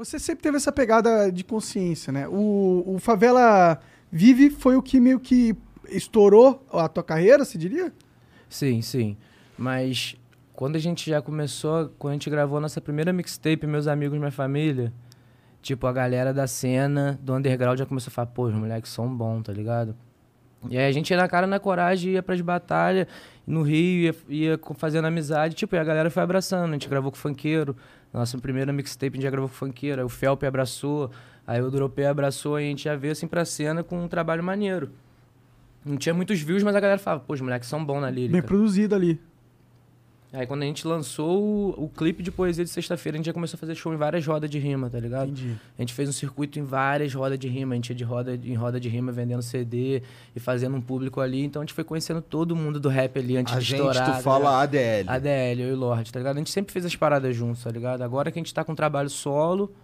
Você sempre teve essa pegada de consciência, né? O, o Favela Vive foi o que meio que estourou a tua carreira, se diria? Sim, sim. Mas quando a gente já começou, quando a gente gravou nossa primeira mixtape, meus amigos, minha família, tipo, a galera da cena, do underground já começou a falar, pô, os moleques são bons, tá ligado? E aí a gente ia na cara, na coragem, ia pras batalhas, no Rio, ia, ia fazendo amizade, tipo, e a galera foi abraçando, a gente gravou com o funkeiro, nossa primeira mixtape a gente já gravou aí o Felpe abraçou, aí o Dropé abraçou, e a gente já veio assim pra cena com um trabalho maneiro. Não tinha muitos views, mas a galera falava, pô, os moleques são bons na lírica. Bem produzido ali. Aí quando a gente lançou o, o clipe de poesia de sexta-feira, a gente já começou a fazer show em várias rodas de rima, tá ligado? Entendi. A gente fez um circuito em várias rodas de rima, a gente ia de roda em roda de rima vendendo CD e fazendo um público ali, então a gente foi conhecendo todo mundo do rap ali antes A de gente, estourar. tu tá fala ligado? ADL. ADL, eu e Lorde, tá ligado? A gente sempre fez as paradas juntos, tá ligado? Agora que a gente tá com trabalho solo,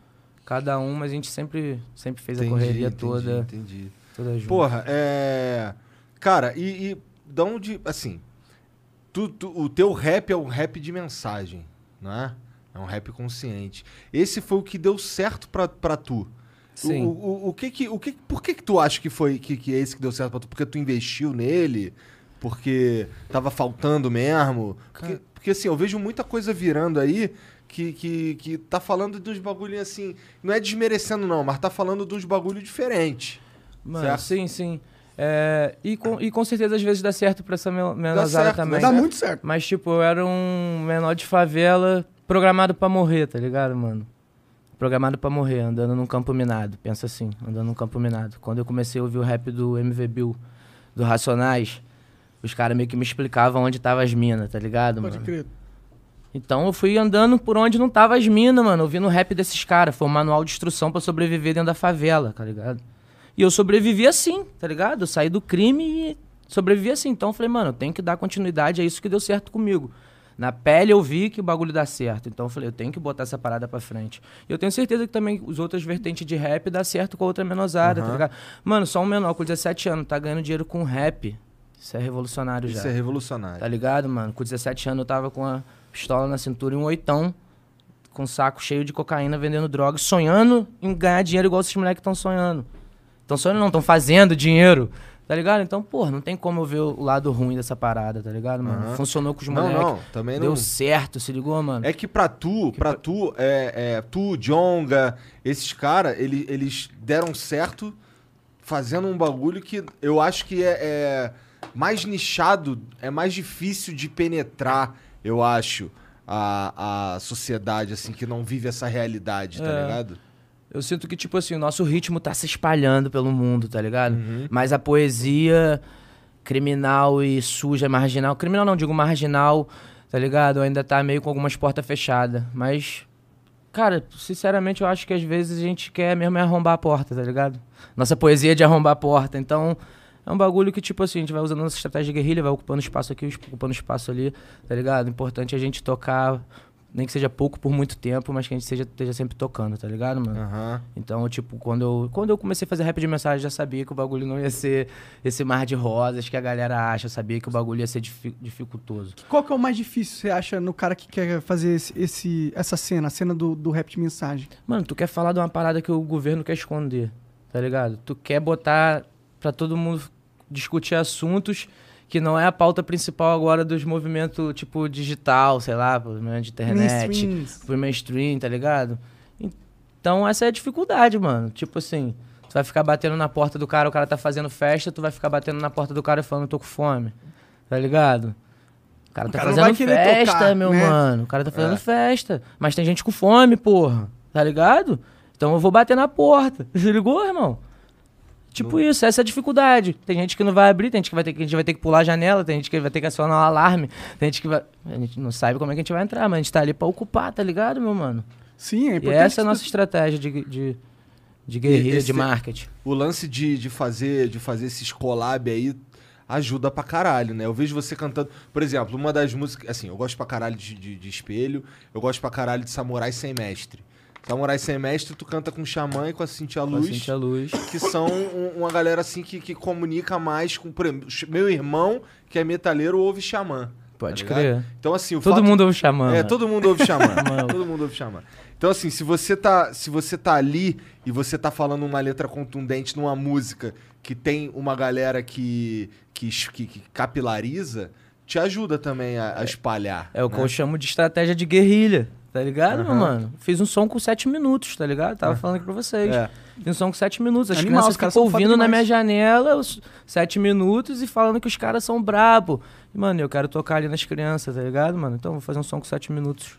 cada um, mas a gente sempre, sempre fez Entendi, a correria entendi, toda, Entendi. toda junto. Porra, é. Cara, e, e da onde. Assim. Tu, tu- o teu rap é um rap de mensagem, não é? É um rap consciente. Esse foi o que deu certo pra, pra tu. Sim. O, o, o que que, o que, por que que tu acha que foi que, que é esse que deu certo pra tu? Porque tu investiu nele? Porque tava faltando mesmo? Porque, porque assim, eu vejo muita coisa virando aí que, que, que tá falando de uns bagulho assim. Não é desmerecendo, não, mas tá falando de uns bagulho diferente. Mano, certo? sim, sim. É, e, com, e com certeza às vezes dá certo pra essa me- menosada também. Dá muito certo. Mas, tipo, eu era um menor de favela programado pra morrer, tá ligado, mano? Programado pra morrer, andando num campo minado. Pensa assim, andando num campo minado. Quando eu comecei a ouvir o rap do MV Bill, do Racionais, os caras meio que me explicavam onde tava as minas, tá ligado, Pode mano? crer. Então eu fui andando por onde não tava as minas, mano, ouvindo o rap desses caras. Foi um manual de instrução pra sobreviver dentro da favela, tá ligado? E eu sobrevivi assim, tá ligado? Eu saí do crime e sobrevivi assim. Então eu falei, mano, eu tenho que dar continuidade, é isso que deu certo comigo. Na pele eu vi que o bagulho dá certo. Então eu falei, eu tenho que botar essa parada pra frente. E eu tenho certeza que também os outras vertentes de rap dá certo com a outra menosada, tá Aham. ligado? Mano, só um menor com 17 anos tá ganhando dinheiro com rap. Isso é revolucionário já. Isso é revolucionário. Tá ligado, mano? Com 17 anos eu tava com a pistola na cintura e um oitão, com um saco cheio de cocaína, vendendo drogas, sonhando em ganhar dinheiro igual esses moleques estão sonhando. Estão sonhando não, estão fazendo dinheiro. Tá ligado? Então, pô, não tem como eu ver o lado ruim dessa parada, tá ligado, mano? Aham. Funcionou com os Não, moleques. não, também Deu não. certo, se ligou, mano? É que pra tu, pra tu, é, é, tu, Jonga, esses caras, ele, eles deram certo fazendo um bagulho que eu acho que é, é mais nichado, é mais difícil de penetrar, eu acho, a, a sociedade, assim, que não vive essa realidade, tá É. ligado? Eu sinto que, tipo assim, o nosso ritmo tá se espalhando pelo mundo, tá ligado? Uhum. Mas a poesia criminal e suja, marginal. Criminal não, digo marginal, tá ligado? Ainda tá meio com algumas portas fechadas. Mas, cara, sinceramente, eu acho que às vezes a gente quer mesmo é arrombar a porta, tá ligado? Nossa poesia é de arrombar a porta. Então, é um bagulho que, tipo assim, a gente vai usando nossa estratégia de guerrilha, vai ocupando espaço aqui, ocupando espaço ali, tá ligado? Importante é a gente tocar, nem que seja pouco por muito tempo, mas que a gente seja, esteja sempre tocando, tá ligado, mano? Aham. Então, tipo, quando eu, quando eu comecei a fazer rap de mensagem, já sabia que o bagulho não ia ser esse mar de rosas que a galera acha. Eu sabia que o bagulho ia ser difi- dificultoso. Qual que é o mais difícil, você acha, no cara que quer fazer esse, esse- essa cena, a cena do, do rap de mensagem? Mano, tu quer falar de uma parada que o governo quer esconder, tá ligado? Tu quer botar pra todo mundo discutir assuntos que não é a pauta principal agora dos movimentos, tipo, digital, sei lá, movimento de internet. Pro mainstream, tá ligado? Então essa é a dificuldade, mano. Tipo assim, tu vai ficar batendo na porta do cara, o cara tá fazendo festa, tu vai ficar batendo na porta do cara e falando, tô com fome. Tá ligado? O cara O tá cara não fazendo festa, tocar, meu né? mano. O cara tá fazendo É. festa. Mas tem gente com fome, porra. Tá ligado? Então eu vou bater na porta. Se ligou, irmão? Tipo isso, essa é a dificuldade. Tem gente que não vai abrir, tem gente que vai ter que, a gente vai ter que pular a janela, tem gente que vai ter que acionar o alarme, tem gente que vai. A gente não sabe como é que a gente vai entrar, mas a gente tá ali pra ocupar, tá ligado, meu mano? Sim, é E importante. essa é a nossa estratégia de, de, de guerrilha, de marketing. O lance de, de, fazer, de fazer esses collab aí ajuda pra caralho, né? Eu vejo você cantando. Por exemplo, uma das músicas. Assim, eu gosto pra caralho de, de, de espelho, eu gosto pra caralho de Samurai Sem Mestre. Samurai Sem Mestre, tu canta com o Xamã e com a Cintia Com a Luz. Cintia Luz. que são um- uma galera assim que, que comunica mais com. Meu irmão, que é metaleiro, ouve Xamã. Pode tá crer. Então, assim, o Todo fato- mundo ouve Xamã. É, todo mundo ouve Xamã. Todo mundo ouve Xamã. Então, assim, se você, tá, se você tá ali e você tá falando uma letra contundente numa música que tem uma galera que, que, que, que capilariza, te ajuda também a, a espalhar. É o que né? eu chamo de estratégia de guerrilha, tá ligado, meu Aham. mano? Fiz um som com sete minutos, tá ligado? Tava falando aqui pra vocês. É. Fiz um som com sete minutos. As Animal, crianças ficam ouvindo na minha janela os sete minutos e falando que os caras são brabo. Mano, eu quero tocar ali nas crianças, tá ligado, mano? Então vou fazer um som com sete minutos.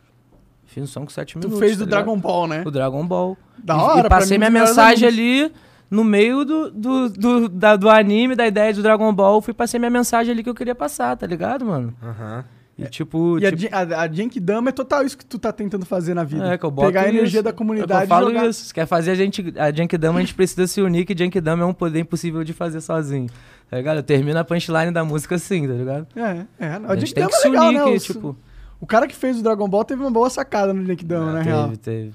Fiz um som com sete Tu minutos. fez tá do ligado? Dragon Ball, né? O Dragon Ball. Da E- hora, E passei minha mensagem ali no meio do, do, do, da- do anime, da ideia do Dragon Ball. Fui passei minha mensagem ali que eu queria passar, tá ligado, mano? Aham. E tipo. E a, tipo a, a Genkidama é total isso que tu tá tentando fazer na vida. É, que eu boto Pegar a energia isso. da É comunidade eu e falo jogar. isso. Se quer fazer a gente. A Genkidama, a gente precisa se unir, que Genkidama é um poder impossível de fazer sozinho. Tá ligado? Eu termino a punchline da música assim, tá ligado? É, é. A, a gente tem que se é legal, unir, né? que, O- tipo. O cara que fez o Dragon Ball teve uma boa sacada no Genkidama, na real. Teve, teve.